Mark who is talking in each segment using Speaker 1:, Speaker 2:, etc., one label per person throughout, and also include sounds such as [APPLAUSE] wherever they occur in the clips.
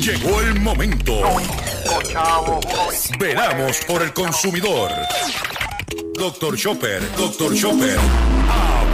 Speaker 1: Llegó el momento. Veramos por el consumidor. Doctor Chopper, Doctor Chopper.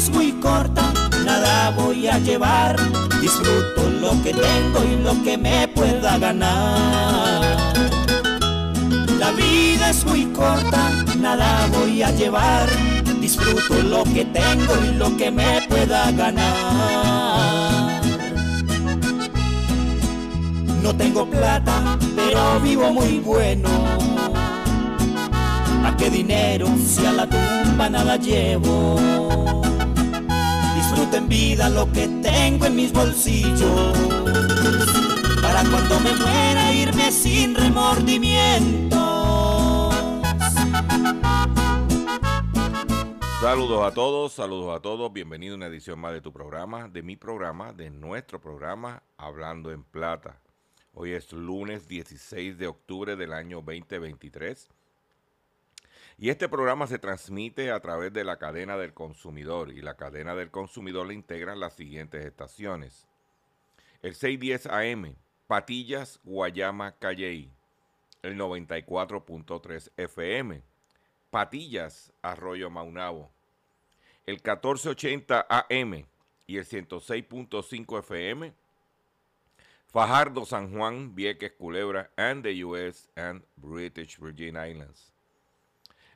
Speaker 2: Es muy corta, nada voy a llevar. Disfruto lo que tengo y lo que me pueda ganar. La vida es muy corta, nada voy a llevar. Disfruto lo que tengo y lo que me pueda ganar. No tengo plata, pero vivo muy bueno. ¿A qué dinero si a la tumba nada llevo? En vida lo que tengo en mis bolsillos. Para cuando me muera irme sin remordimientos.
Speaker 3: Saludos a todos, saludos a todos, bienvenido a una edición más de tu programa, de mi programa, de nuestro programa Hablando en Plata. Hoy es lunes 16 de octubre del año 2023 y este programa se transmite a través de la cadena del consumidor y la cadena del consumidor le integran las siguientes estaciones. El 610 AM, Patillas, Guayama, Calley. El 94.3 FM, Patillas, Arroyo Maunabo. El 1480 AM y el 106.5 FM, Fajardo, San Juan, Vieques, Culebra, and the U.S. and British Virgin Islands.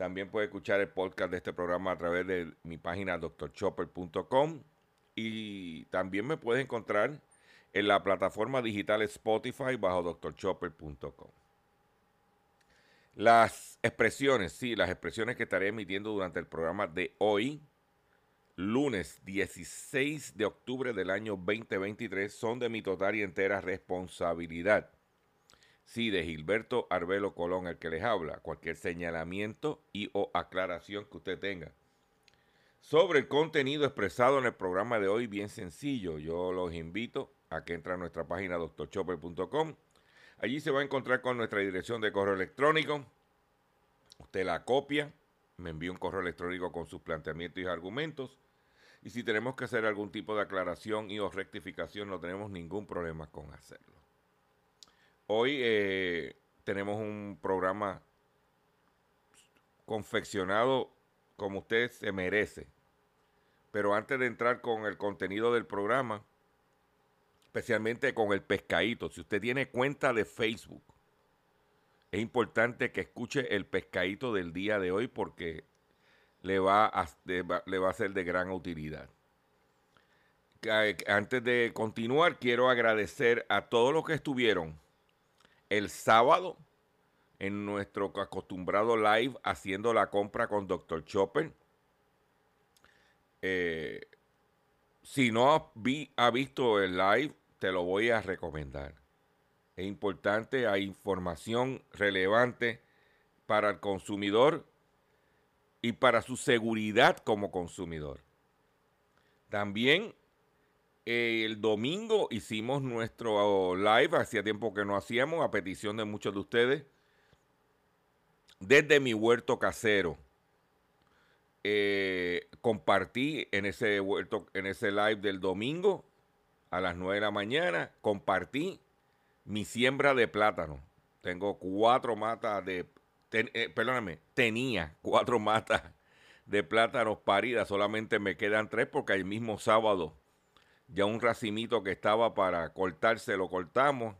Speaker 3: También puedes escuchar el podcast de este programa a través de mi página drchopper.com. Y también me puedes encontrar en la plataforma digital Spotify bajo drchopper.com. Las expresiones, sí, las expresiones que estaré emitiendo durante el programa de hoy lunes 16 de octubre del año 2023 son de mi total y entera responsabilidad. Sí, de Gilberto Arbelo Colón, el que les habla, cualquier señalamiento y o aclaración que usted tenga. Sobre el contenido expresado en el programa de hoy, bien sencillo, yo los invito a que entren a nuestra página doctorchopper.com. Allí se va a encontrar con nuestra dirección de correo electrónico. Usted la copia, me envía un correo electrónico con sus planteamientos y argumentos y si tenemos que hacer algún tipo de aclaración y o rectificación, no tenemos ningún problema con hacerlo. Hoy eh, tenemos un programa confeccionado como usted se merece. Pero antes de entrar con el contenido del programa, especialmente con el pescadito, si usted tiene cuenta de Facebook, es importante que escuche el pescadito del día de hoy porque le va a, le va a ser de gran utilidad. Antes de continuar, quiero agradecer a todos los que estuvieron el sábado en nuestro acostumbrado live haciendo la compra con Dr. Chopper. Eh, si no ha visto el live, te lo voy a recomendar. Es importante, hay información relevante para el consumidor y para su seguridad como consumidor. También el domingo hicimos nuestro live, hacía tiempo que no hacíamos, a petición de muchos de ustedes, desde mi huerto casero. eh, compartí en ese, en ese live del domingo a las 9 de la mañana, compartí mi siembra de plátano. Tengo cuatro matas de, eh, perdóname, tenía cuatro matas de plátanos paridas, solamente me quedan tres porque el mismo sábado ya un racimito que estaba para cortarse lo cortamos.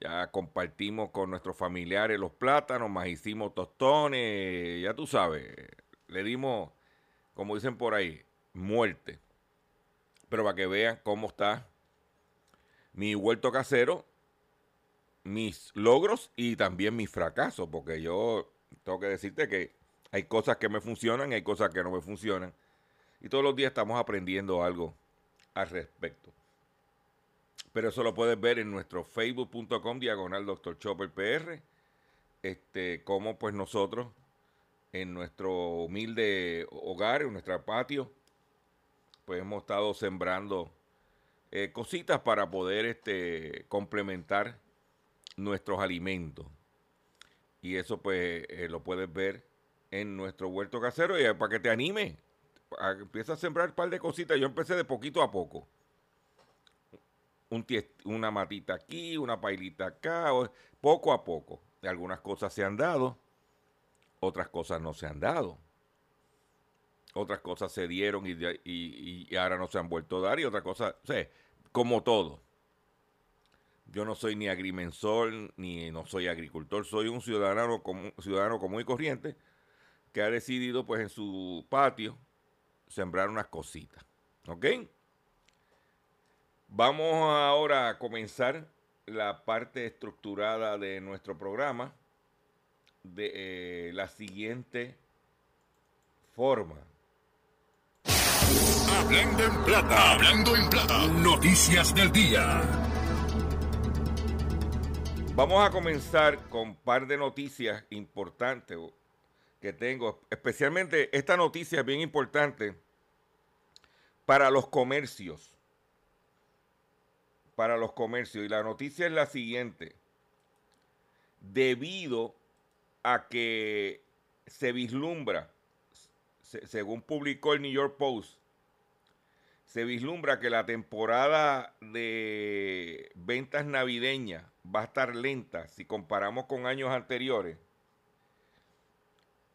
Speaker 3: Ya compartimos con nuestros familiares los plátanos, más hicimos tostones, ya tú sabes, le dimos, como dicen por ahí, muerte. Pero para que vean cómo está mi huerto casero, mis logros y también mis fracasos, porque yo tengo que decirte que hay cosas que me funcionan y hay cosas que no me funcionan. Y todos los días estamos aprendiendo algo al respecto. Pero eso lo puedes ver en nuestro facebook.com diagonal Dr. Chopper PR. Este, como pues nosotros en nuestro humilde hogar, en nuestro patio, pues hemos estado sembrando eh, cositas para poder este, complementar nuestros alimentos. Y eso pues eh, lo puedes ver en nuestro huerto casero y para que te anime, empieza a sembrar un par de cositas. Yo empecé de poquito a poco. Un una matita aquí, una pailita acá, poco a poco. Algunas cosas se han dado otras cosas no se han dado. Otras cosas se dieron y, ahora no se han vuelto a dar y otras cosas, o como todo. Yo no soy ni agrimensor ni no soy agricultor, soy un ciudadano, ciudadano común y corriente que ha decidido pues en su patio sembrar unas cositas. ¿Ok? Vamos ahora a comenzar la parte estructurada de nuestro programa de eh, la siguiente forma.
Speaker 1: Hablando en plata, hablando en plata, noticias del día.
Speaker 3: Vamos a comenzar con un par de noticias importantes que tengo, especialmente esta noticia es bien importante para los comercios. Para los comercios. Y la noticia es la siguiente. Debido a que se vislumbra, según publicó el New York Post, se vislumbra que la temporada de ventas navideñas va a estar lenta si comparamos con años anteriores.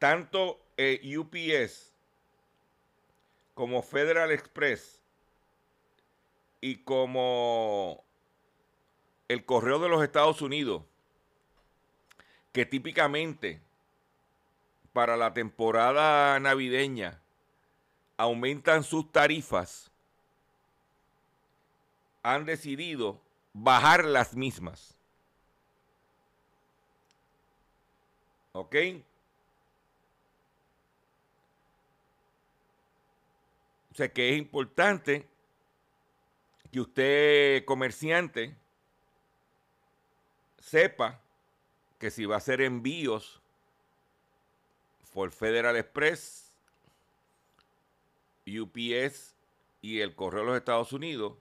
Speaker 3: Tanto UPS como Federal Express y como el Correo de los Estados Unidos que típicamente para la temporada navideña aumentan sus tarifas, han decidido bajar las mismas. ¿Ok? O sea que es importante que usted, comerciante, sepa que si va a hacer envíos por Federal Express, UPS y el Correo de los Estados Unidos,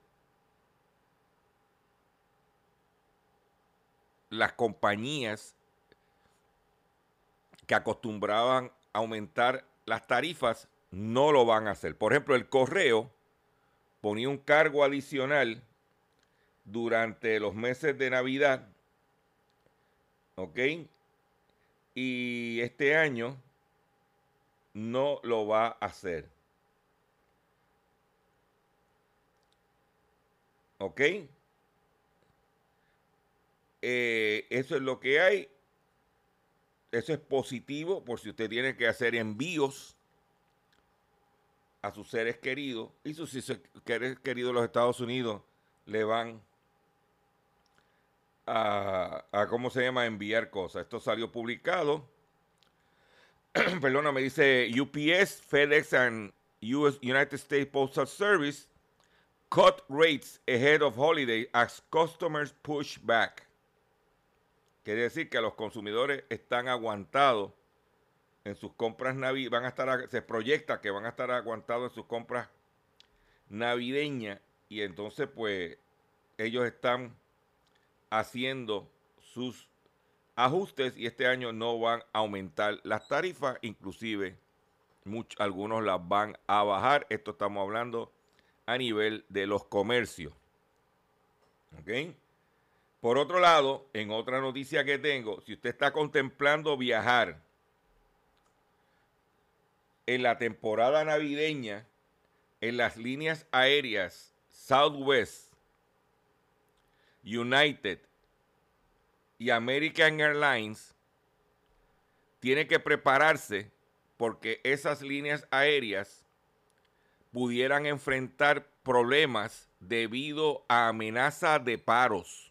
Speaker 3: las compañías que acostumbraban a aumentar las tarifas no lo van a hacer. Por ejemplo, el correo ponía un cargo adicional durante los meses de Navidad ¿Ok? Y este año no lo va a hacer. ¿Ok? Eh, eso es lo que hay. Eso es positivo por si usted tiene que hacer envíos a sus seres queridos. Y sus seres queridos los Estados Unidos le van a, ¿cómo se llama?, enviar cosas. Esto salió publicado. [CLEARS THROAT] Perdona, me dice UPS, FedEx and US, United States Postal Service cut rates ahead of holiday as customers push back. Quiere decir que los consumidores están aguantados en sus compras navideñas, van a estar, se proyecta que van a estar aguantados en sus compras navideñas y entonces pues ellos están haciendo sus ajustes y este año no van a aumentar las tarifas, inclusive algunos las van a bajar. Esto estamos hablando a nivel de los comercios. ¿Ok? Por otro lado, en otra noticia que tengo, si usted está contemplando viajar en la temporada navideña en las líneas aéreas Southwest, United y American Airlines, tiene que prepararse porque esas líneas aéreas pudieran enfrentar problemas debido a amenaza de paros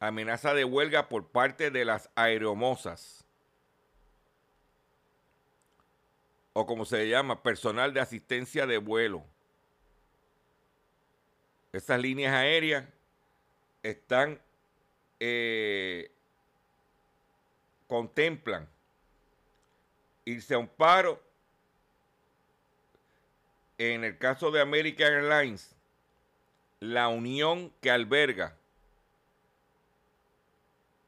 Speaker 3: amenaza de huelga por parte de las aeromosas, o como se llama, personal de asistencia de vuelo. Esas líneas aéreas están, eh, contemplan irse a un paro. En el caso de American Airlines, la unión que alberga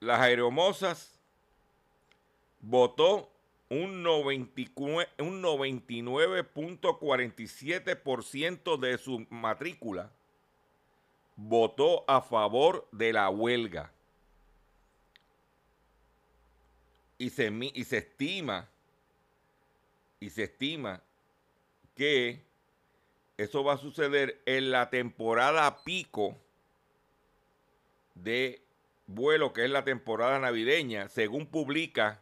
Speaker 3: las aeromosas votó un 99.47% de su matrícula votó a favor de la huelga. Y se, y se estima, y se estima que eso va a suceder en la temporada pico de vuelo que es la temporada navideña, según publica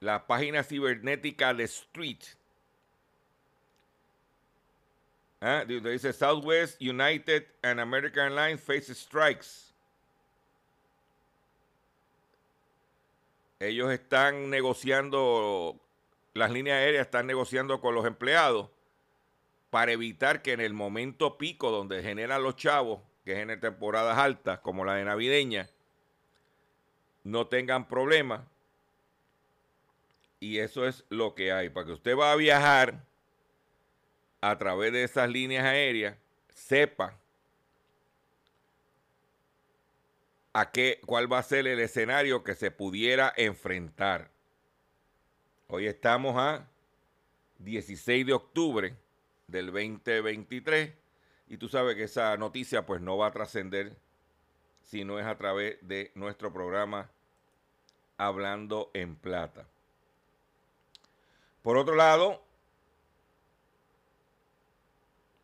Speaker 3: la página cibernética de Street. ¿Ah? Dice Southwest, United and American Airlines face strikes. Ellos están negociando, las líneas aéreas están negociando con los empleados para evitar que en el momento pico donde generan los chavos que es temporadas altas, como la de navideña, no tengan problemas. Y eso es lo que hay. Para que usted va a viajar a través de esas líneas aéreas, sepa a qué, cuál va a ser el escenario que se pudiera enfrentar. Hoy estamos a 16 de octubre del 2023 y tú sabes que esa noticia pues no va a trascender si no es a través de nuestro programa Hablando en Plata. Por otro lado,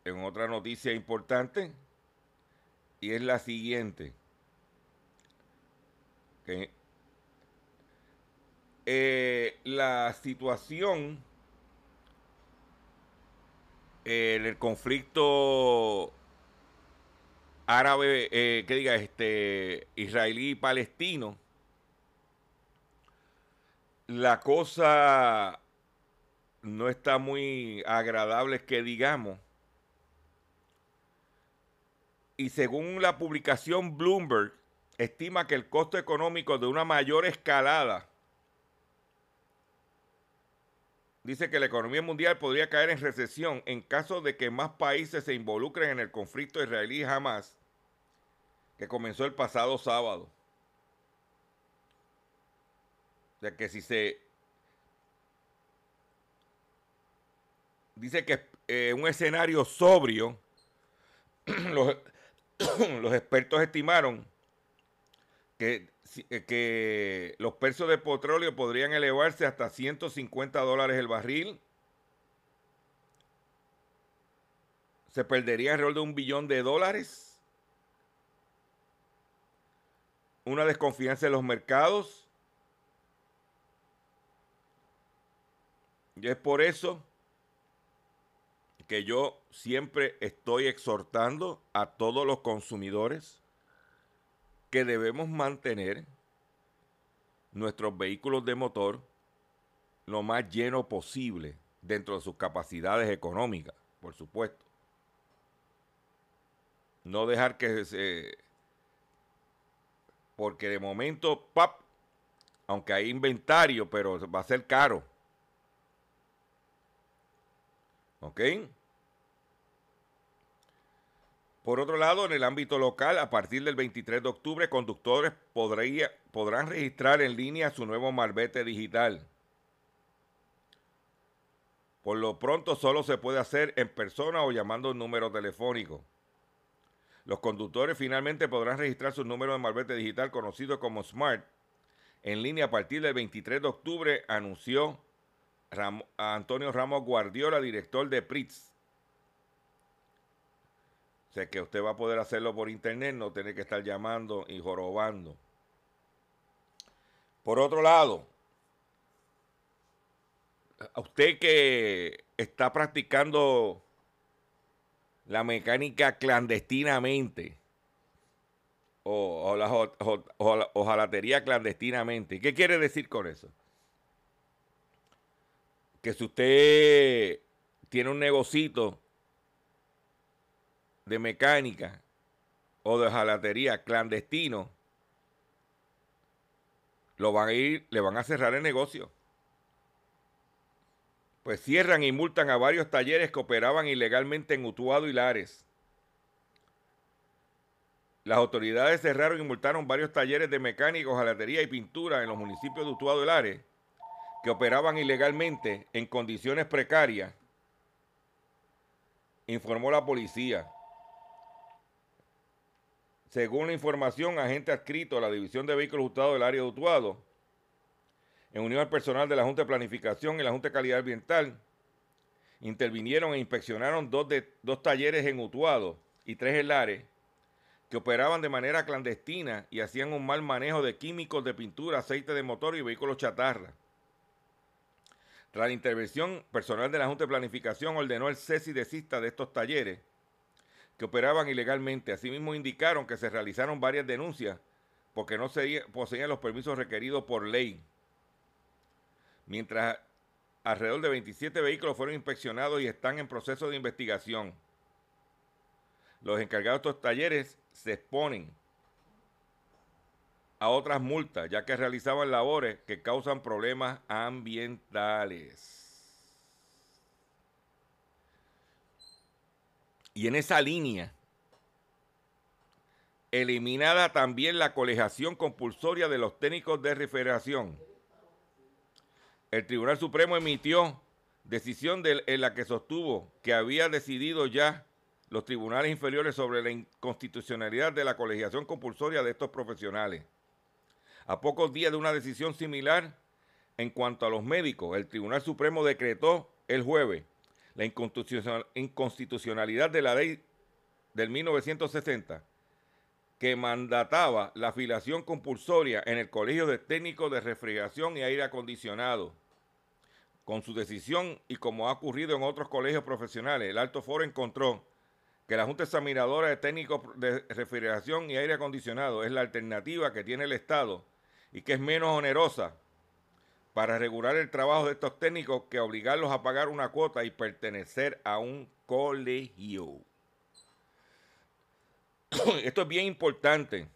Speaker 3: en otra noticia importante, y es la siguiente, que eh, la situación en el conflicto árabe, eh, que diga, este, israelí palestino, la cosa no está muy agradable que digamos. Y según la publicación Bloomberg, estima que el costo económico de una mayor escalada dice que la economía mundial podría caer en recesión en caso de que más países se involucren en el conflicto israelí Hamas que comenzó el pasado sábado. De que si se dice que eh, un escenario sobrio, [CLEARS THROAT] [CLEARS THROAT] los, expertos estimaron que eh, que los precios de petróleo podrían elevarse hasta 150 dólares el barril. Se perdería alrededor de un billón de dólares. Una desconfianza en los mercados. Y es por eso que yo siempre estoy exhortando a todos los consumidores que debemos mantener nuestros vehículos de motor lo más lleno posible dentro de sus capacidades económicas, por supuesto. No dejar que se... Porque de momento, pap, aunque hay inventario, pero va a ser caro. ¿Ok? Por otro lado, en el ámbito local, a partir del 23 de octubre, conductores podrán registrar en línea su nuevo marbete digital. Por lo pronto solo se puede hacer en persona o llamando un número telefónico. Los conductores finalmente podrán registrar su número de malvete digital conocido como Smart en línea a partir del 23 de octubre, anunció Antonio Ramos Guardiola, director de PRITS. O sea que usted va a poder hacerlo por internet, no tiene que estar llamando y jorobando. Por otro lado, a usted que está practicando la mecánica clandestinamente o, la, ojalatería clandestinamente. ¿Qué quiere decir con eso? Que si usted tiene un negocito de mecánica o de ojalatería clandestino, lo van a ir, le van a cerrar el negocio. Pues cierran y multan a varios talleres que operaban ilegalmente en Utuado y Lares. Las autoridades cerraron y multaron varios talleres de mecánicos, jalatería y pintura en los municipios de Utuado y Lares que operaban ilegalmente en condiciones precarias, informó la policía. Según la información, agente adscrito a la División de Vehículos Usados del área de Utuado, en unión al personal de la Junta de Planificación y la Junta de Calidad Ambiental, intervinieron e inspeccionaron dos, de, dos talleres en Utuado y tres en Lares que operaban de manera clandestina y hacían un mal manejo de químicos de pintura, aceite de motor y vehículos chatarra. Tras la intervención, personal de la Junta de Planificación ordenó el cese y desista de estos talleres que operaban ilegalmente. Asimismo, indicaron que se realizaron varias denuncias porque no poseían los permisos requeridos por ley. Mientras alrededor de 27 vehículos fueron inspeccionados y están en proceso de investigación. Los encargados de estos talleres se exponen a otras multas, ya que realizaban labores que causan problemas ambientales. Y en esa línea, eliminada también la colegiación compulsoria de los técnicos de refrigeración. El Tribunal Supremo emitió decisión en la que sostuvo que había decidido ya los tribunales inferiores sobre la inconstitucionalidad de la colegiación compulsoria de estos profesionales. A pocos días de una decisión similar en cuanto a los médicos, el Tribunal Supremo decretó el jueves la inconstitucionalidad de la ley del 1960 que mandataba la afiliación compulsoria en el Colegio de Técnicos de Refrigeración y Aire Acondicionado. Con su decisión y como ha ocurrido en otros colegios profesionales, el Alto Foro encontró que la Junta Examinadora de Técnicos de Refrigeración y Aire Acondicionado es la alternativa que tiene el Estado y que es menos onerosa para regular el trabajo de estos técnicos que obligarlos a pagar una cuota y pertenecer a un colegio. [COUGHS] Esto es bien importante.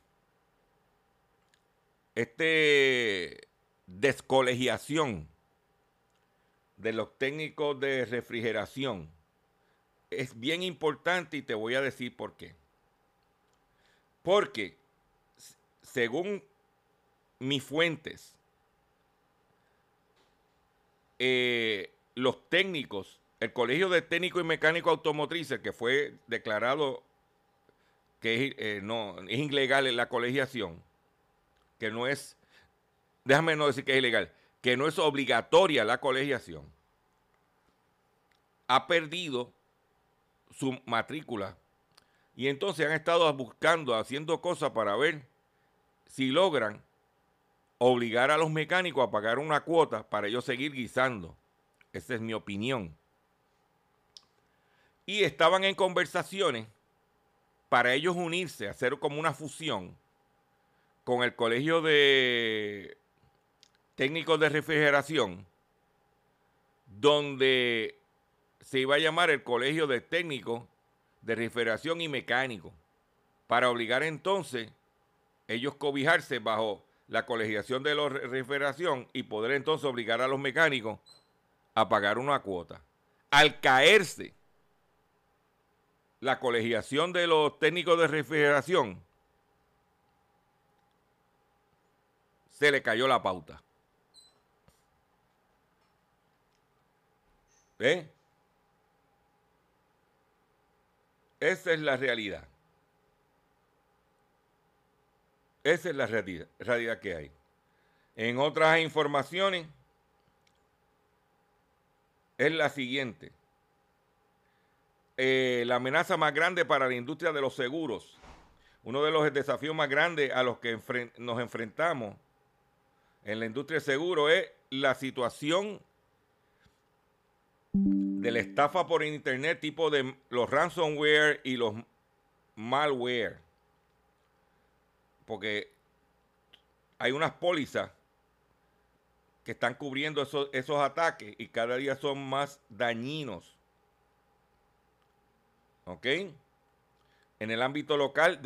Speaker 3: Este descolegiación de los técnicos de refrigeración es bien importante y te voy a decir por qué. Porque según mis fuentes, eh, los técnicos, el Colegio de Técnicos y Mecánicos Automotrices, que fue declarado que es, eh, no, es ilegal la colegiación, que no es, déjame no decir que es ilegal, que no es obligatoria la colegiación, ha perdido su matrícula y entonces han estado buscando, haciendo cosas para ver si logran obligar a los mecánicos a pagar una cuota para ellos seguir guisando. Esa es mi opinión. Y estaban en conversaciones para ellos unirse, hacer como una fusión con el Colegio de Técnicos de Refrigeración, donde se iba a llamar el Colegio de Técnicos de Refrigeración y Mecánico, para obligar entonces ellos cobijarse bajo la colegiación de la refrigeración y poder entonces obligar a los mecánicos a pagar una cuota. Al caerse la colegiación de los técnicos de refrigeración, se le cayó la pauta. ¿Eh? Esa es la realidad. Esa es la realidad, que hay. En otras informaciones, es la siguiente. Eh, la amenaza más grande para la industria de los seguros, uno de los desafíos más grandes a los que nos enfrentamos en la industria de seguros es la situación de la estafa por internet tipo de los ransomware y los malware. Porque hay unas pólizas que están cubriendo esos, esos ataques y cada día son más dañinos. ¿Ok? En el ámbito local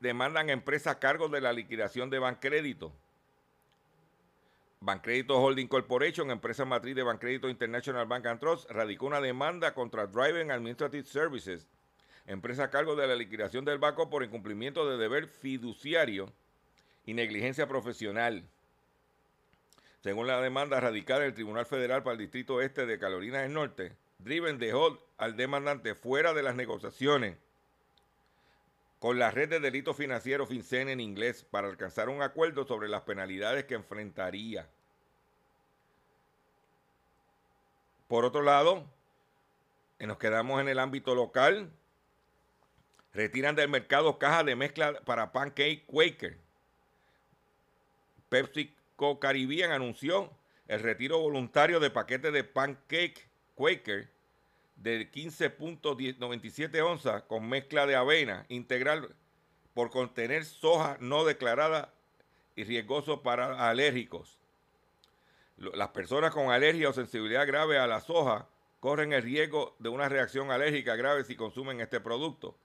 Speaker 3: demandan empresas a cargo de la liquidación de Bancrédito. Bancrédito Holding Corporation, empresa matriz de Bancrédito International Bank and Trust, radicó una demanda contra Driving Administrative Services, empresa a cargo de la liquidación del banco por incumplimiento de deber fiduciario y negligencia profesional. Según la demanda radicada en el Tribunal Federal para el Distrito Este de Carolina del Norte, Driven dejó al demandante fuera de las negociaciones con la red de delitos financieros FinCEN en inglés para alcanzar un acuerdo sobre las penalidades que enfrentaría. Por otro lado, nos quedamos en el ámbito local, retiran del mercado cajas de mezcla para Pancake Quaker. PepsiCo Caribbean anunció el retiro voluntario de paquetes de Pancake Quaker de 15.97 onzas con mezcla de avena integral por contener soja no declarada y riesgoso para alérgicos. Las personas con alergia o sensibilidad grave a la soja corren el riesgo de una reacción alérgica grave si consumen este producto.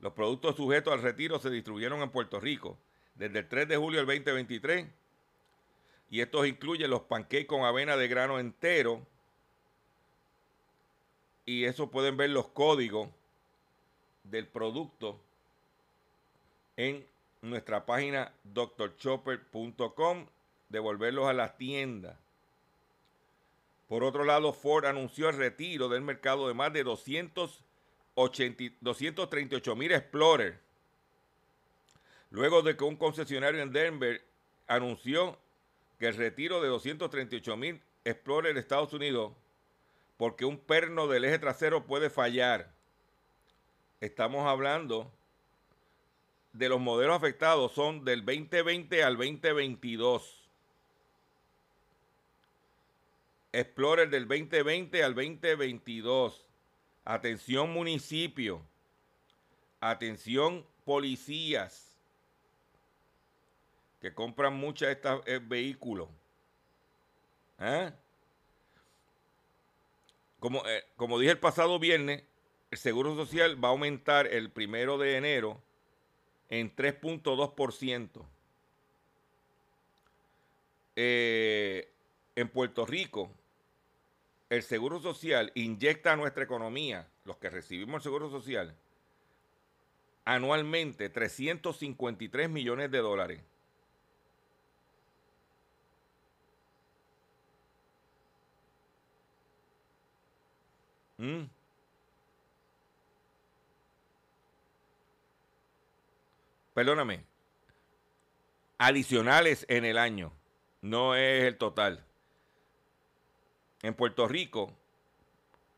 Speaker 3: Los productos sujetos al retiro se distribuyeron en Puerto Rico desde el 3 de julio del 2023 y estos incluyen los pancakes con avena de grano entero, y eso pueden ver los códigos del producto en nuestra página drchopper.com, devolverlos a la tienda. Por otro lado, Ford anunció el retiro del mercado de más de 238 mil Explorer. Luego de que un concesionario en Denver anunció que el retiro de 238 mil Explorer de Estados Unidos porque un perno del eje trasero puede fallar. Estamos hablando de los modelos afectados, son del 2020 al 2022. Explorer del 2020 al 2022. Atención municipio. Atención policías que compran muchos de estos eh, vehículos. ¿Eh? Como, eh, como dije el pasado viernes, el Seguro Social va a aumentar el primero de enero en 3.2%. Eh, en Puerto Rico, el Seguro Social inyecta a nuestra economía, los que recibimos el Seguro Social, anualmente 353 millones de dólares. Mm. Perdóname. Adicionales en el año. No es el total. En Puerto Rico,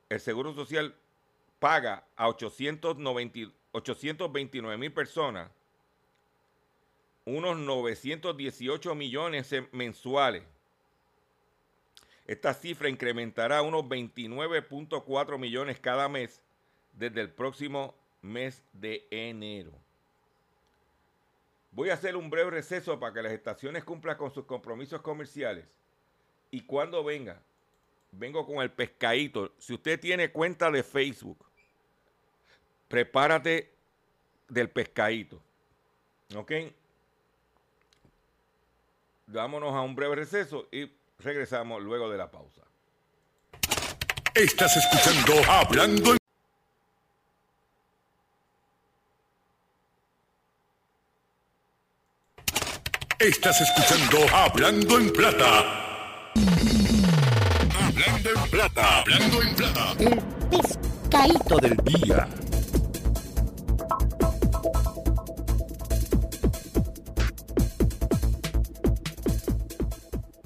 Speaker 3: el Seguro Social paga a 829 mil personas unos 918 millones mensuales. Esta cifra incrementará unos 29.4 millones cada mes desde el próximo mes de enero. Voy a hacer un breve receso para que las estaciones cumplan con sus compromisos comerciales. Y cuando venga, vengo con el pescadito. Si usted tiene cuenta de Facebook, prepárate del pescadito. ¿Ok? Vámonos a un breve receso y Regresamos luego de la pausa.
Speaker 1: Estás escuchando Hablando en... Estás escuchando Hablando en Plata. Hablando en plata. Hablando en plata.
Speaker 4: El pescadito del día.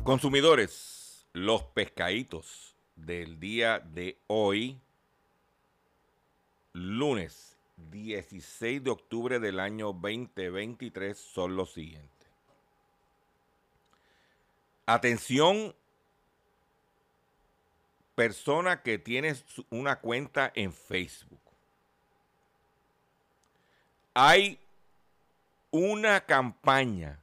Speaker 3: Consumidores, los pescaditos del día de hoy, lunes 16 de octubre del año 2023, son los siguientes. Atención, persona que tiene una cuenta en Facebook. Hay una campaña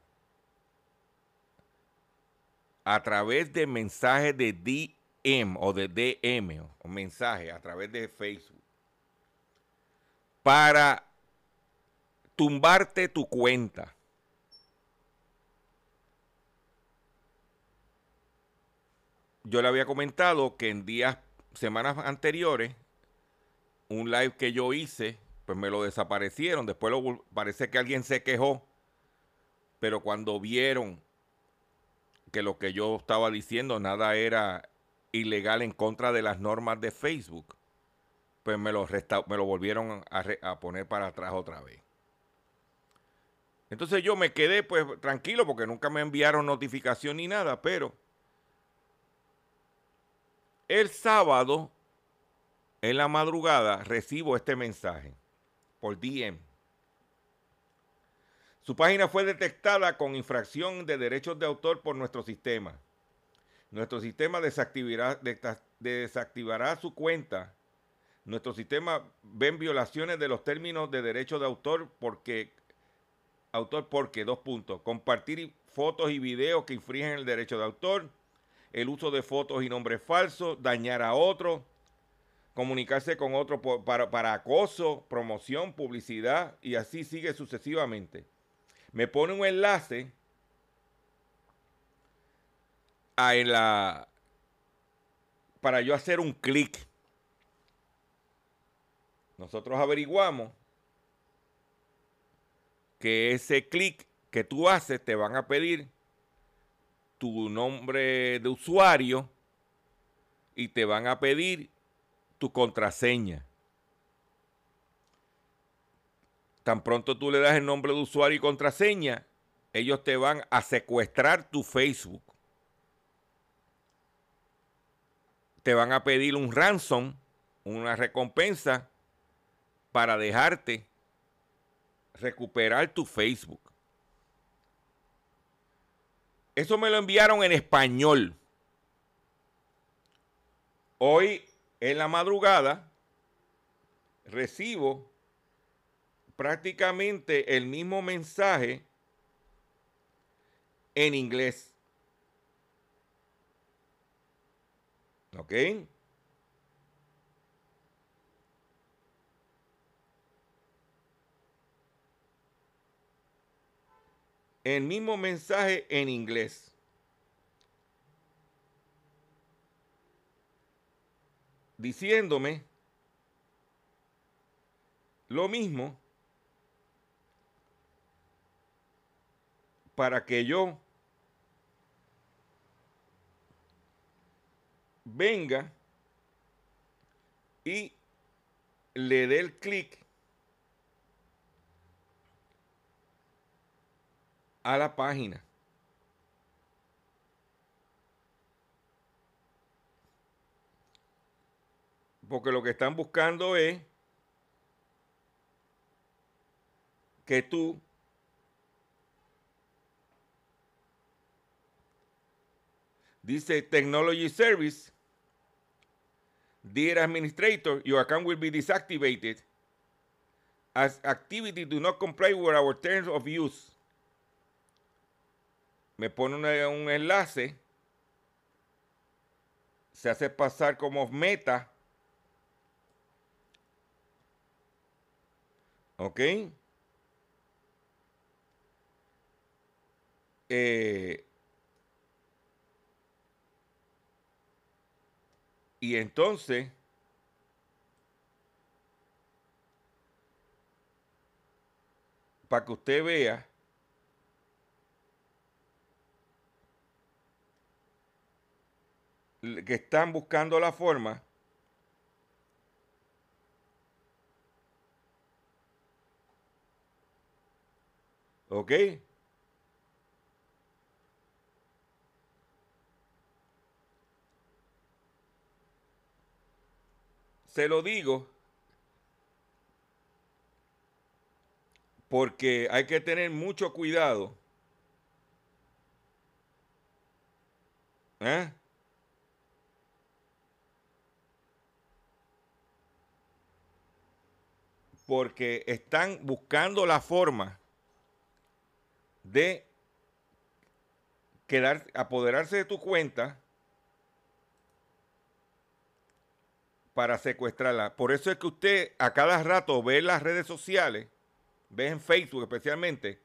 Speaker 3: a través de mensajes de DM o de DM o mensaje a través de Facebook para tumbarte tu cuenta. Yo le había comentado que en días, semanas anteriores, un live que yo hice, pues me lo desaparecieron. Después lo, parece que alguien se quejó. Pero cuando vieron que lo que yo estaba diciendo nada era ilegal en contra de las normas de Facebook, pues me lo, me lo volvieron a, a, poner para atrás otra vez. Entonces yo me quedé pues tranquilo porque nunca me enviaron notificación ni nada, pero el sábado en la madrugada recibo este mensaje por DM. Su página fue detectada con infracción de derechos de autor por nuestro sistema. Nuestro sistema desactivará, su cuenta. Nuestro sistema ven violaciones de los términos de derechos de autor porque autor porque dos puntos, compartir fotos y videos que infringen el derecho de autor, el uso de fotos y nombres falsos, dañar a otro, comunicarse con otro para, para acoso, promoción, publicidad y así sigue sucesivamente me pone un enlace a la para yo hacer un clic. Nosotros averiguamos que ese clic que tú haces te van a pedir tu nombre de usuario y te van a pedir tu contraseña. Tan pronto tú le das el nombre de usuario y contraseña, ellos te van a secuestrar tu Facebook. Te van a pedir un ransom, una recompensa para dejarte recuperar tu Facebook. Eso me lo enviaron en español. Hoy en la madrugada recibo prácticamente el mismo mensaje en inglés. ¿Ok? El mismo mensaje en inglés. Diciéndome lo mismo para que yo venga y le dé el clic a la página. Porque lo que están buscando es que tú Dice Technology Service. Dear Administrator, your account will be deactivated as activity do not comply with our terms of use. Me pone un enlace. Se hace pasar como meta. ¿Ok? Eh, Y entonces, para que usted vea, que están buscando la forma ¿Ok? Se lo digo porque hay que tener mucho cuidado. ¿Eh? Porque están buscando la forma de quedar, apoderarse de tu cuenta para secuestrarla. Por eso es que usted a cada rato ve en las redes sociales, ve en Facebook especialmente,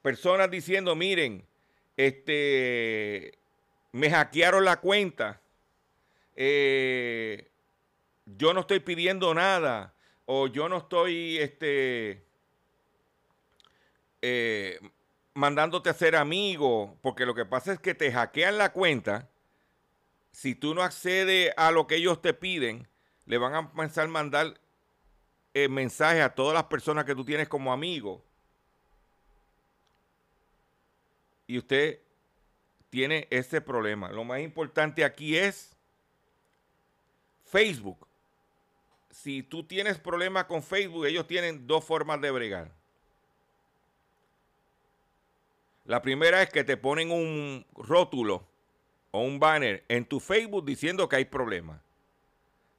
Speaker 3: personas diciendo, miren, este, me hackearon la cuenta, eh, yo no estoy pidiendo nada, o yo no estoy, este, eh, mandándote a ser amigo, porque lo que pasa es que te hackean la cuenta. Si tú no accedes a lo que ellos te piden, le van a pensar mandar eh, mensajes a todas las personas que tú tienes como amigo. Y usted tiene ese problema. Lo más importante aquí es Facebook. Si tú tienes problemas con Facebook, ellos tienen dos formas de bregar. La primera es que te ponen un rótulo o un banner en tu Facebook diciendo que hay problemas.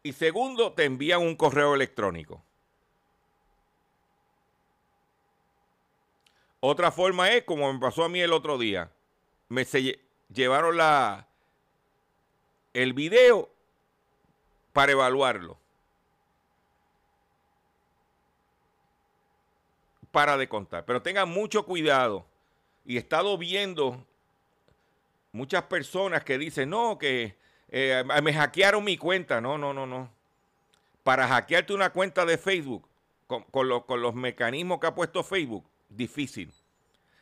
Speaker 3: Y segundo, te envían un correo electrónico. Otra forma es como me pasó a mí el otro día. Me llevaron la el video para evaluarlo. Para de contar. Pero tengan mucho cuidado y he estado viendo muchas personas que dicen, no, que eh, me hackearon mi cuenta. No, no, no, no. Para hackearte una cuenta de Facebook, con, con los mecanismos que ha puesto Facebook, difícil.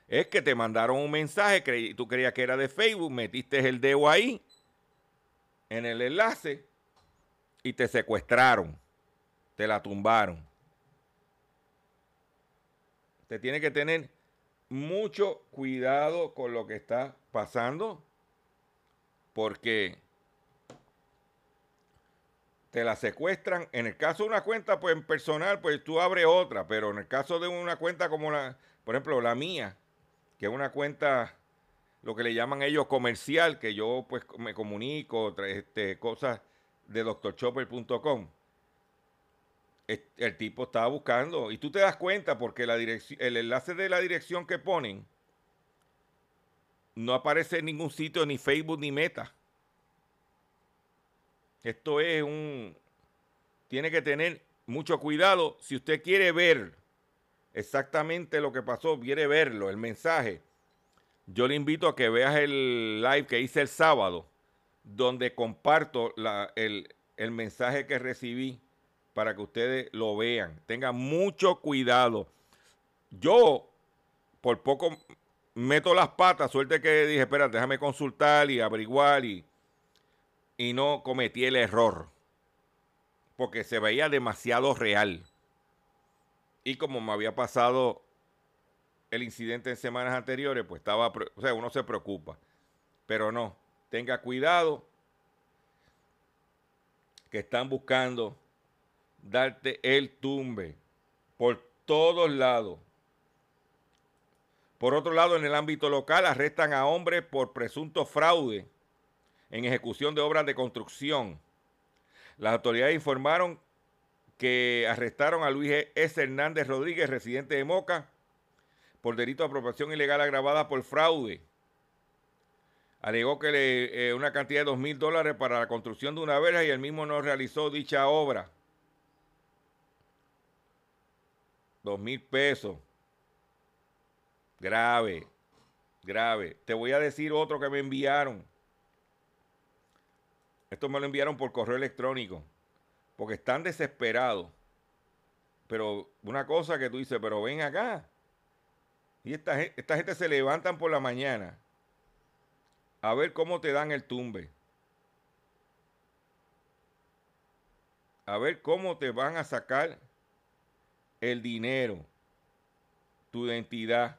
Speaker 3: Es que te mandaron un mensaje, tú creías que era de Facebook, metiste el dedo ahí, en el enlace, y te secuestraron, te la tumbaron. Te tiene que tener mucho cuidado con lo que está pasando, porque te la secuestran. En el caso de una cuenta, pues personal, pues tú abres otra, pero en el caso de una cuenta como la, por ejemplo, la mía, que es una cuenta, lo que le llaman ellos comercial, que yo pues me comunico, este, cosas de doctorchopper.com el tipo estaba buscando. Y tú te das cuenta porque la el enlace de la dirección que ponen no aparece en ningún sitio, ni Facebook ni Meta. Esto es un... Tiene que tener mucho cuidado. Si usted quiere ver exactamente lo que pasó, quiere verlo, el mensaje, yo le invito a que veas el live que hice el sábado, donde comparto el, el mensaje que recibí para que ustedes lo vean. Tengan mucho cuidado. Yo, por poco meto las patas, suerte que dije, espera, déjame consultar y averiguar y, y no cometí el error. Porque se veía demasiado real. Y como me había pasado el incidente en semanas anteriores, pues estaba, o sea, uno se preocupa. Pero no, tenga cuidado que están buscando darte el tumbe por todos lados. Por otro lado, en el ámbito local arrestan a hombres por presunto fraude en ejecución de obras de construcción. Las autoridades informaron que arrestaron a Luis S. Hernández Rodríguez, residente de Moca, por delito de apropiación ilegal agravada por fraude. Alegó que eh, una cantidad de dos mil dólares para la construcción de una verja y el mismo no realizó dicha obra. Dos mil pesos. Grave, grave. Te voy a decir otro que me enviaron. Esto me lo enviaron por correo electrónico. Porque están desesperados. Pero una cosa que tú dices, pero ven acá. Y esta, esta gente se levantan por la mañana a ver cómo te dan el tumbe. A ver cómo te van a sacar el dinero, tu identidad.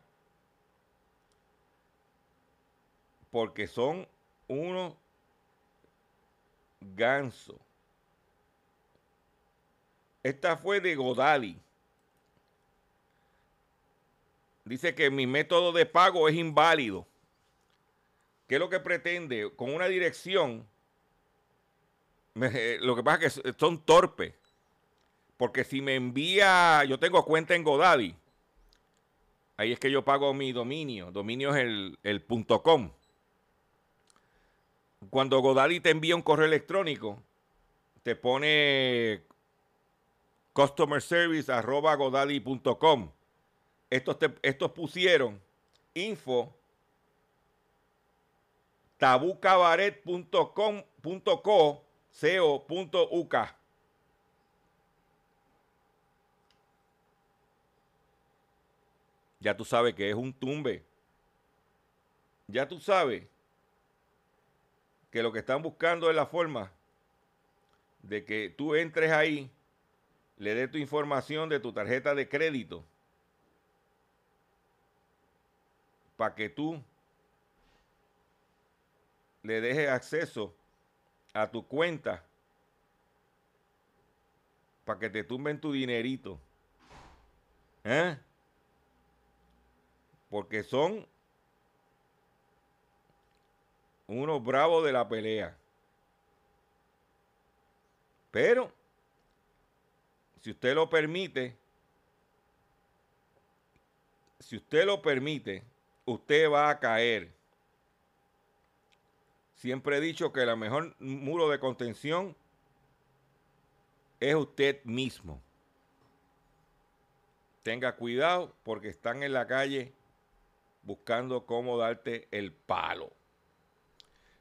Speaker 3: Porque son unos gansos. Esta fue de Godali. Dice que mi método de pago es inválido. ¿Qué es lo que pretende? Con una dirección, [LAUGHS] lo que pasa es que son torpes. Porque si me envía, yo tengo cuenta en Godaddy. Ahí es que yo pago mi dominio. Dominio es el, el punto com. Cuando Godaddy te envía un correo electrónico, te pone customer service arroba godaddy.com. Estos, estos pusieron info tabucabaret.com.co.uk. Ya tú sabes que es un tumbe. Ya tú sabes que lo que están buscando es la forma de que tú entres ahí, le des tu información de tu tarjeta de crédito para que tú le dejes acceso a tu cuenta para que te tumben tu dinerito. ¿Eh? Porque son unos bravos de la pelea. Pero, si usted lo permite, si usted lo permite, usted va a caer. Siempre he dicho que el mejor muro de contención es usted mismo. Tenga cuidado porque están en la calle buscando cómo darte el palo.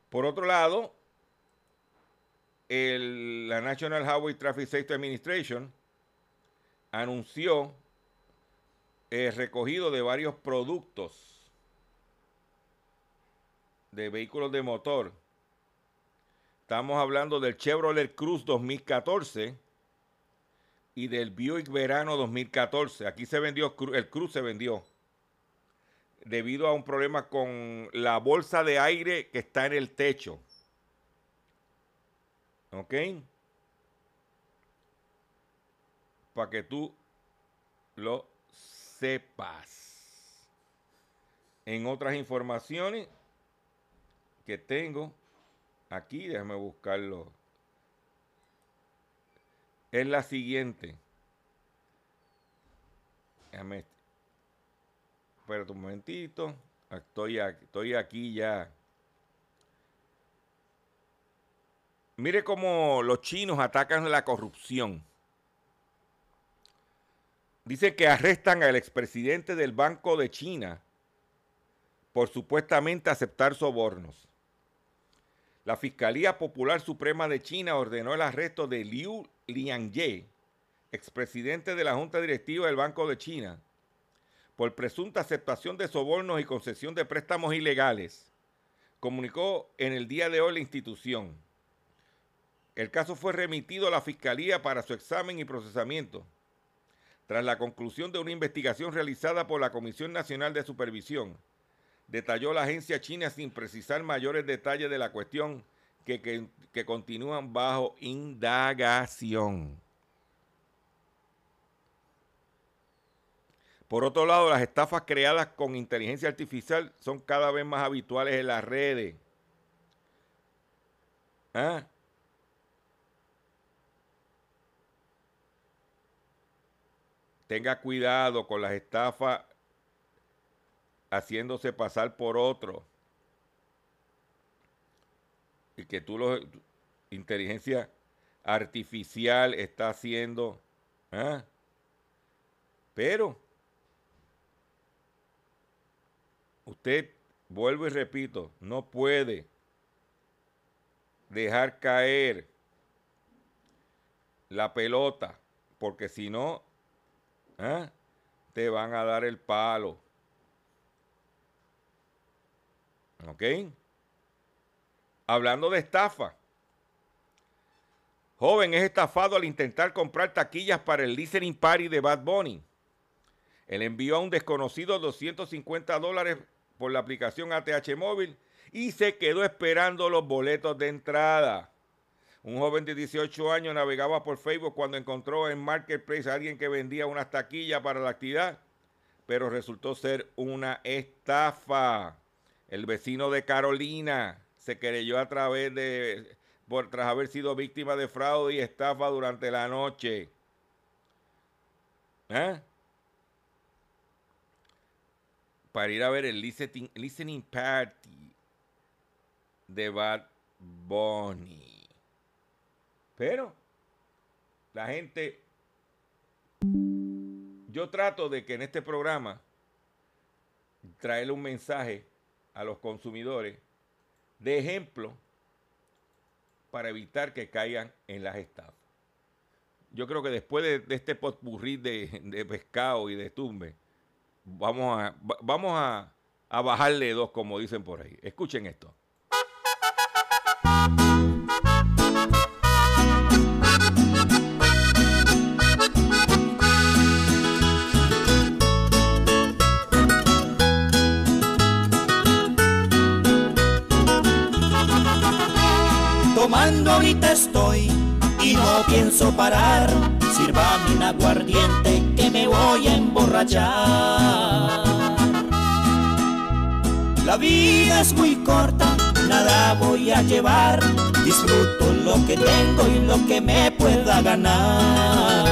Speaker 3: Por otro lado, la National Highway Traffic Safety Administration anunció el recogido de varios productos de vehículos de motor. Estamos hablando del Chevrolet Cruz 2014 y del Buick Verano 2014. Aquí se vendió, el Cruz se vendió debido a un problema con la bolsa de aire que está en el techo. ¿Ok? Para que tú lo sepas. En otras informaciones, que tengo aquí, déjame buscarlo. Es la siguiente. Déjame. Espérate un momentito. Estoy aquí, estoy aquí ya. Mire cómo los chinos atacan la corrupción. Dice que arrestan al expresidente del Banco de China por supuestamente aceptar sobornos. La Fiscalía Popular Suprema de China ordenó el arresto de Liu Liangye, expresidente de la Junta Directiva del Banco de China, por presunta aceptación de sobornos y concesión de préstamos ilegales, comunicó en el día de hoy la institución. El caso fue remitido a la Fiscalía para su examen y procesamiento, tras la conclusión de una investigación realizada por la Comisión Nacional de Supervisión detalló la agencia china sin precisar mayores detalles de la cuestión que, continúan bajo indagación. Por otro lado, las estafas creadas con inteligencia artificial son cada vez más habituales en las redes. ¿Ah? Tenga cuidado con las estafas haciéndose pasar por otro. Y que tú lo inteligencia artificial está haciendo. ¿ah? Pero usted, vuelvo y repito, no puede dejar caer la pelota, porque si no, ¿ah? te van a dar el palo. ¿Ok? Hablando de estafa. Joven es estafado al intentar comprar taquillas para el listening party de Bad Bunny. Él envió a un desconocido 250 dólares por la aplicación ATH móvil y se quedó esperando los boletos de entrada. Un joven de 18 años navegaba por Facebook cuando encontró en Marketplace a alguien que vendía unas taquillas para la actividad, pero resultó ser una estafa. El vecino de Carolina se creyó a través de por, tras haber sido víctima de fraude y estafa durante la noche. ¿Eh? Para ir a ver el listening, party de Bad Bunny. Pero la gente, yo trato de que en este programa traerle un mensaje a los consumidores de ejemplo para evitar que caigan en las estafas. Yo creo que después de, este potpurrí de, de, pescado y de tumbe, vamos a, vamos a, a bajarle dos, como dicen por ahí. Escuchen esto.
Speaker 2: Tomando ahorita estoy y no pienso parar. Sírvame un aguardiente La vida es muy corta, nada voy a llevar. Disfruto lo que tengo y lo que me pueda ganar.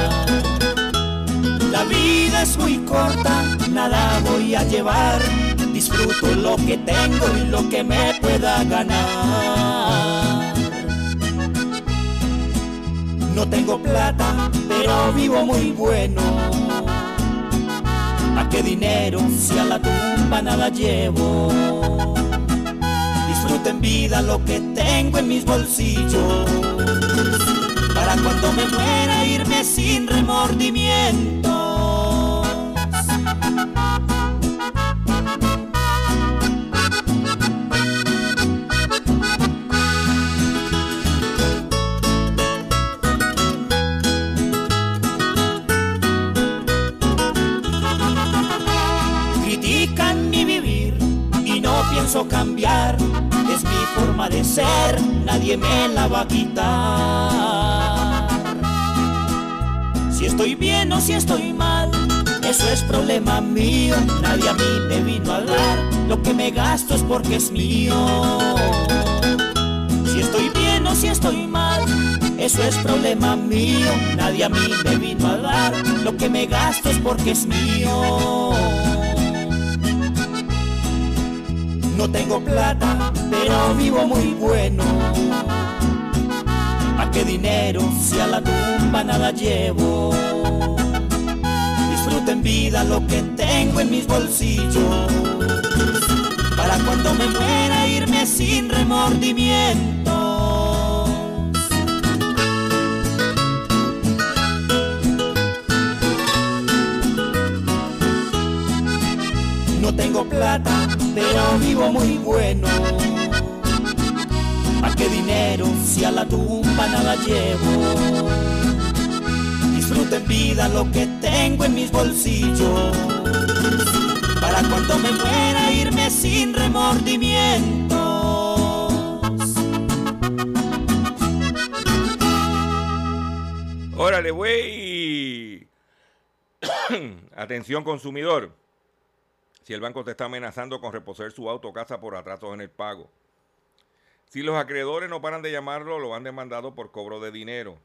Speaker 2: La vida es muy corta, nada voy a llevar. Disfruto lo que tengo y lo que me pueda ganar. No tengo plata, pero vivo muy bueno. ¿A qué dinero si a la tumba nada llevo? Disfruto en vida lo que tengo en mis bolsillos. Para cuando me muera irme sin remordimiento. Es mi forma de ser, nadie me la va a quitar. Si estoy bien o si estoy mal, eso es problema mío, nadie a mí me vino a dar, lo que me gasto es porque es mío. Si estoy bien o si estoy mal, eso es problema mío, nadie a mí me vino a dar, lo que me gasto es porque es mío. No tengo plata, pero vivo muy bueno. ¿A qué dinero si a la tumba nada llevo? Disfruto en vida lo que tengo en mis bolsillos. Para cuando me muera irme sin remordimiento. Tengo plata, pero vivo muy bueno. ¿A qué dinero si a la tumba nada llevo? Disfruto en vida lo que tengo en mis bolsillos. Para cuando me muera irme sin remordimientos.
Speaker 3: Órale, güey. [COUGHS] Atención consumidor si el banco te está amenazando con reposer su auto o casa por atrasos en el pago. Si los acreedores no paran de llamarlo, lo han demandado por cobro de dinero.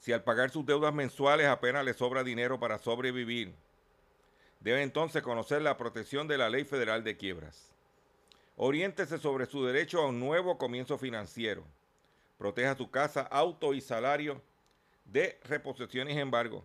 Speaker 3: Si al pagar sus deudas mensuales apenas le sobra dinero para sobrevivir, debe entonces conocer la protección de la Ley Federal de Quiebras. Oriéntese sobre su derecho a un nuevo comienzo financiero. Proteja su casa, auto y salario de reposiciones y embargo.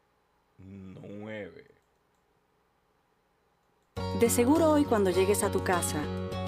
Speaker 5: De seguro hoy cuando llegues a tu casa,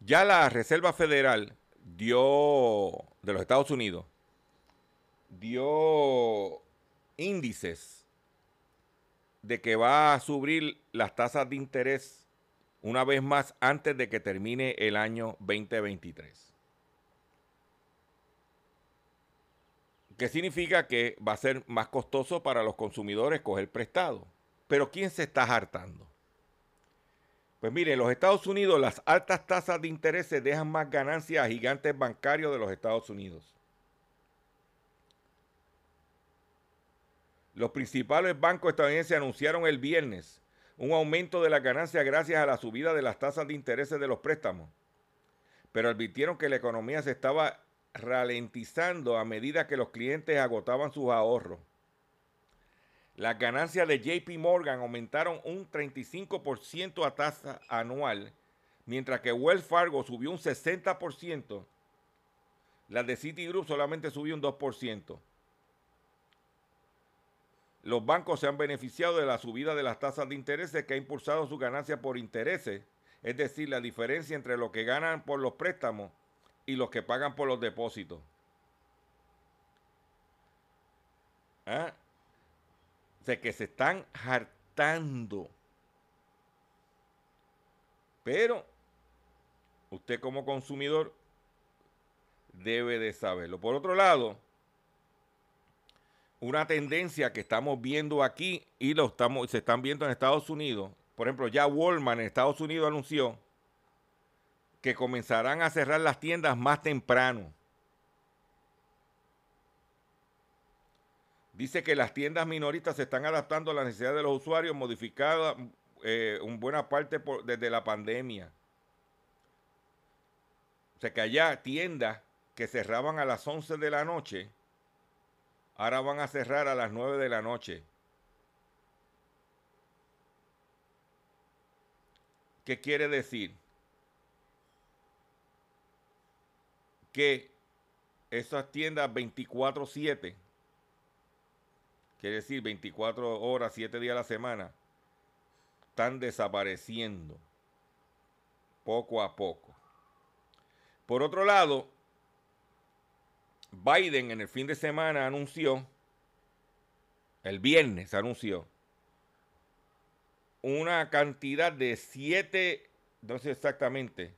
Speaker 3: Ya la Reserva Federal dio, de los Estados Unidos, dio índices de que va a subir las tasas de interés una vez más antes de que termine el año 2023. ¿Qué significa que va a ser más costoso para los consumidores coger prestado. Pero ¿quién se está hartando? Pues mire, en los Estados Unidos las altas tasas de interés dejan más ganancias a gigantes bancarios de los Estados Unidos. Los principales bancos estadounidenses anunciaron el viernes un aumento de las ganancias gracias a la subida de las tasas de interés de los préstamos, pero advirtieron que la economía se estaba ralentizando a medida que los clientes agotaban sus ahorros. Las ganancias de JP Morgan aumentaron un 35% a tasa anual, mientras que Wells Fargo subió un 60%. Las de Citigroup solamente subió un 2%. Los bancos se han beneficiado de la subida de las tasas de interés que ha impulsado su ganancia por intereses, es decir, la diferencia entre lo que ganan por los préstamos y los que pagan por los depósitos. ¿Ah? De que se están hartando. Pero usted como consumidor debe de saberlo. Por otro lado, una tendencia que estamos viendo aquí y lo estamos, se están viendo en Estados Unidos. Por ejemplo, ya Walmart en Estados Unidos anunció que comenzarán a cerrar las tiendas más temprano. Dice que las tiendas minoristas se están adaptando a las necesidades de los usuarios, modificadas eh, en buena parte desde la pandemia. O sea que allá tiendas que cerraban a las 11 de la noche, ahora van a cerrar a las 9 de la noche. ¿Qué quiere decir? Que esas tiendas 24/7 quiere decir 24 horas, 7 días a la semana, están desapareciendo poco a poco. Por otro lado, Biden en el fin de semana anunció, el viernes anunció, una cantidad de 7, no sé exactamente,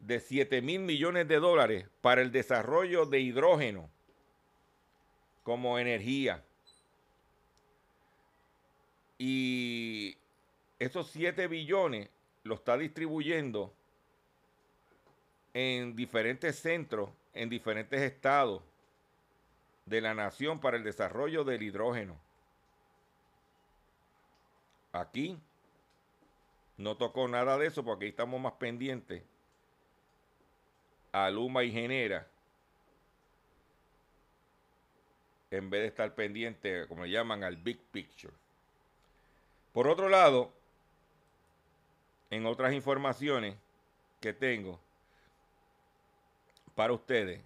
Speaker 3: de 7 mil millones de dólares para el desarrollo de hidrógeno como energía. Y esos 7 billones lo está distribuyendo en diferentes centros, en diferentes estados de la nación para el desarrollo del hidrógeno. Aquí no tocó nada de eso porque ahí estamos más pendientes a Luma y Genera en vez de estar pendiente, como le llaman, al Big Picture. Por otro lado, en otras informaciones que tengo para ustedes,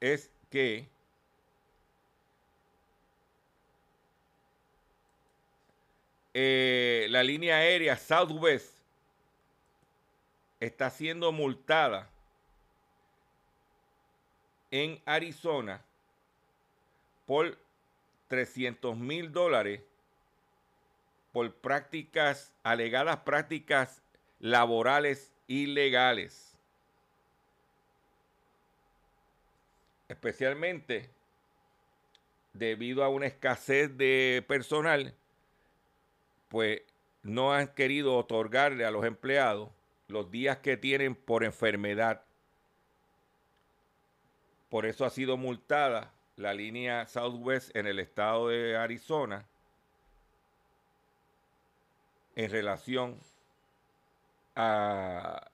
Speaker 3: es que eh, la línea aérea Southwest está siendo multada en Arizona por 300 mil dólares por prácticas, alegadas prácticas laborales ilegales. Especialmente debido a una escasez de personal, pues no han querido otorgarle a los empleados los días que tienen por enfermedad. Por eso ha sido multada la línea Southwest en el estado de Arizona en relación a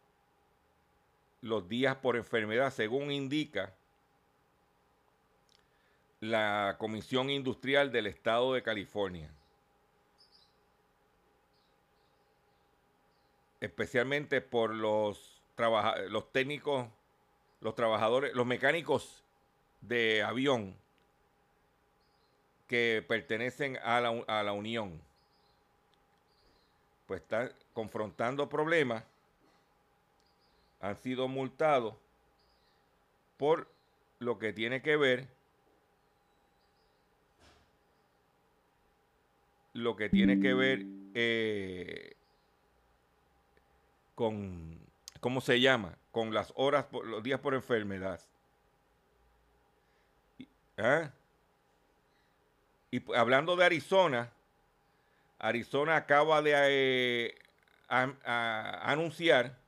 Speaker 3: los días por enfermedad, según indica la Comisión Industrial del Estado de California. Especialmente por los, los técnicos, los trabajadores, los mecánicos de avión que pertenecen a la, a la Unión pues están confrontando problemas, han sido multados por lo que tiene que ver lo que tiene que ver eh, con cómo se llama con las horas los días por enfermedad ¿Ah? y hablando de Arizona Arizona acaba de eh, anunciar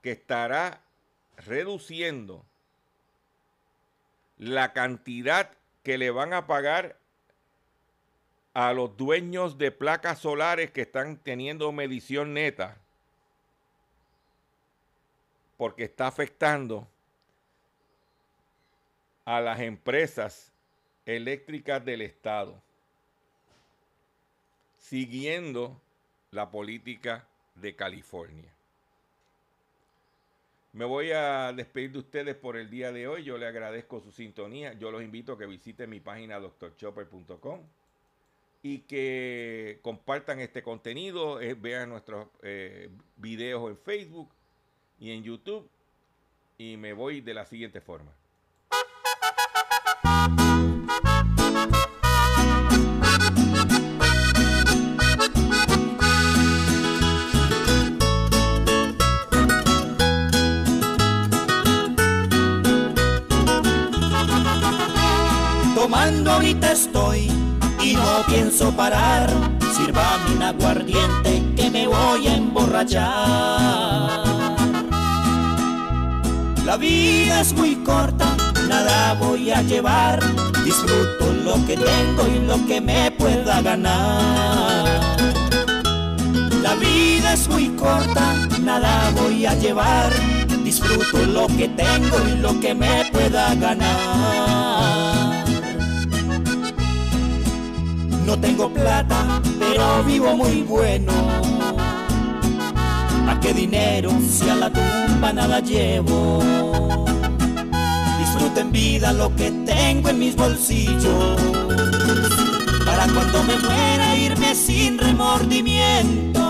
Speaker 3: que estará reduciendo la cantidad que le van a pagar a los dueños de placas solares que están teniendo medición neta, porque está afectando a las empresas eléctricas del Estado siguiendo la política de California. Me voy a despedir de ustedes por el día de hoy. Yo le agradezco su sintonía. Yo los invito a que visiten mi página doctorchopper.com y que compartan este contenido, eh, vean nuestros eh, videos en Facebook y en YouTube. Y me voy de la siguiente forma.
Speaker 2: Ahorita estoy y no pienso parar. Sirvame un aguardiente que me voy a emborrachar. La vida es muy corta, nada voy a llevar. Disfruto lo que tengo y lo que me pueda ganar. La vida es muy corta, nada voy a llevar. Disfruto lo que tengo y lo que me pueda ganar. No tengo plata, pero vivo muy bueno. ¿Para qué dinero si a la tumba nada llevo? Disfruten vida lo que tengo en mis bolsillos. Para cuando me muera irme sin remordimientos.